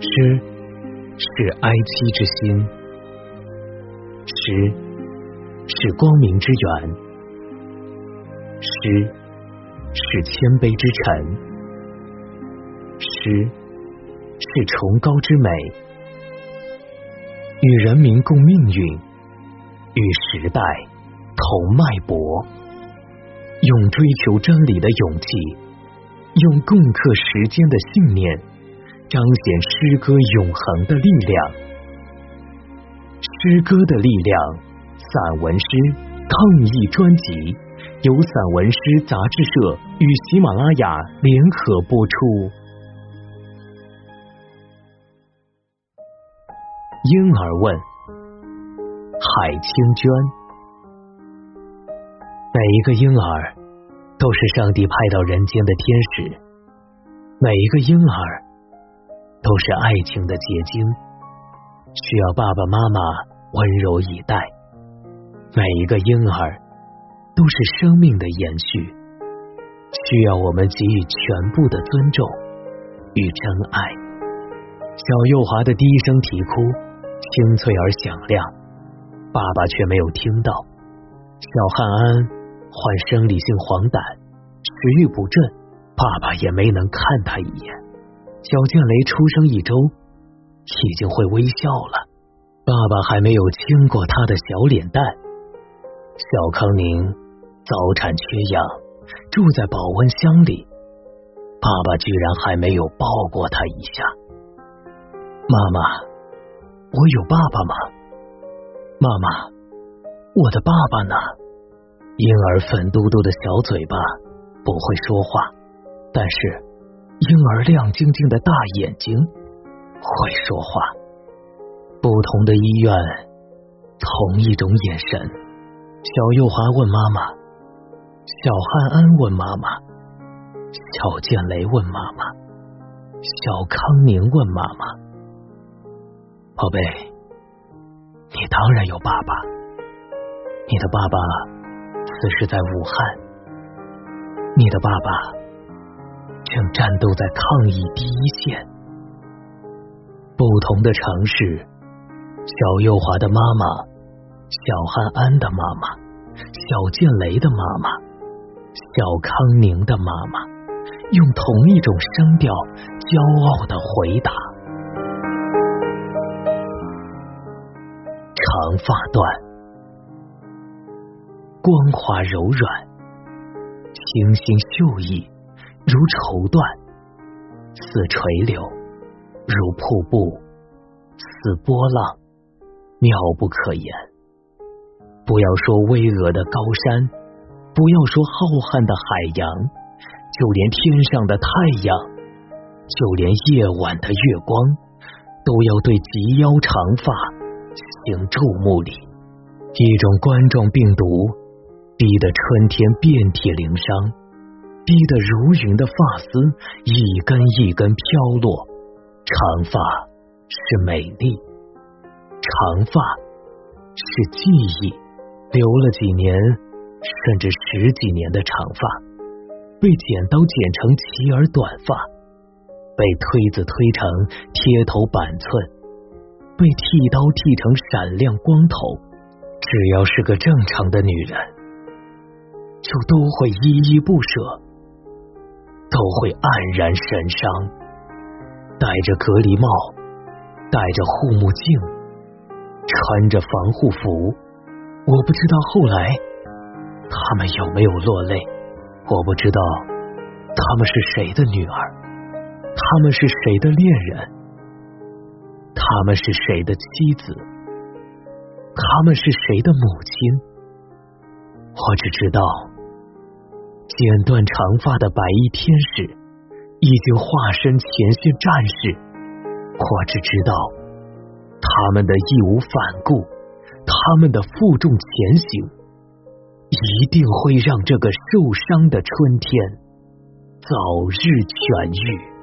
诗是哀戚之心，诗是光明之源，诗是谦卑之臣，诗是崇高之美，与人民共命运，与时代同脉搏，用追求真理的勇气，用共克时间的信念。彰显诗歌永恒的力量，诗歌的力量。散文诗抗疫专辑由散文诗杂志社与喜马拉雅联合播出。婴儿问：海清娟，每一个婴儿都是上帝派到人间的天使，每一个婴儿。都是爱情的结晶，需要爸爸妈妈温柔以待。每一个婴儿都是生命的延续，需要我们给予全部的尊重与真爱。小幼华的低声啼哭，清脆而响亮，爸爸却没有听到。小汉安患生理性黄疸，食欲不振，爸爸也没能看他一眼。小建雷出生一周，已经会微笑了。爸爸还没有亲过他的小脸蛋。小康宁早产缺氧，住在保温箱里。爸爸居然还没有抱过他一下。妈妈，我有爸爸吗？妈妈，我的爸爸呢？婴儿粉嘟嘟的小嘴巴不会说话，但是。婴儿亮晶晶的大眼睛会说话。不同的医院，同一种眼神。小幼华问妈妈，小汉安问妈妈，小建雷问妈妈，小康宁问妈妈：“宝贝，你当然有爸爸。你的爸爸此时在武汉。你的爸爸。”正战斗在抗疫第一线，不同的城市，小幼华的妈妈，小汉安的妈妈，小建雷的妈妈，小康宁的妈妈，用同一种声调，骄傲的回答：长发断，光滑柔软，清新秀逸。如绸缎，似垂柳；如瀑布，似波浪，妙不可言。不要说巍峨的高山，不要说浩瀚的海洋，就连天上的太阳，就连夜晚的月光，都要对及腰长发行注目礼。一种冠状病毒，逼得春天遍体鳞伤。逼得如云的发丝一根一根飘落，长发是美丽，长发是记忆，留了几年甚至十几年的长发，被剪刀剪成齐耳短发，被推子推成贴头板寸，被剃刀剃成闪亮光头，只要是个正常的女人，就都会依依不舍。都会黯然神伤，戴着隔离帽，戴着护目镜，穿着防护服。我不知道后来他们有没有落泪，我不知道他们是谁的女儿，他们是谁的恋人，他们是谁的妻子，他们是谁的母亲。我只知道。剪断长发的白衣天使已经化身前线战士，我只知道他们的义无反顾，他们的负重前行，一定会让这个受伤的春天早日痊愈。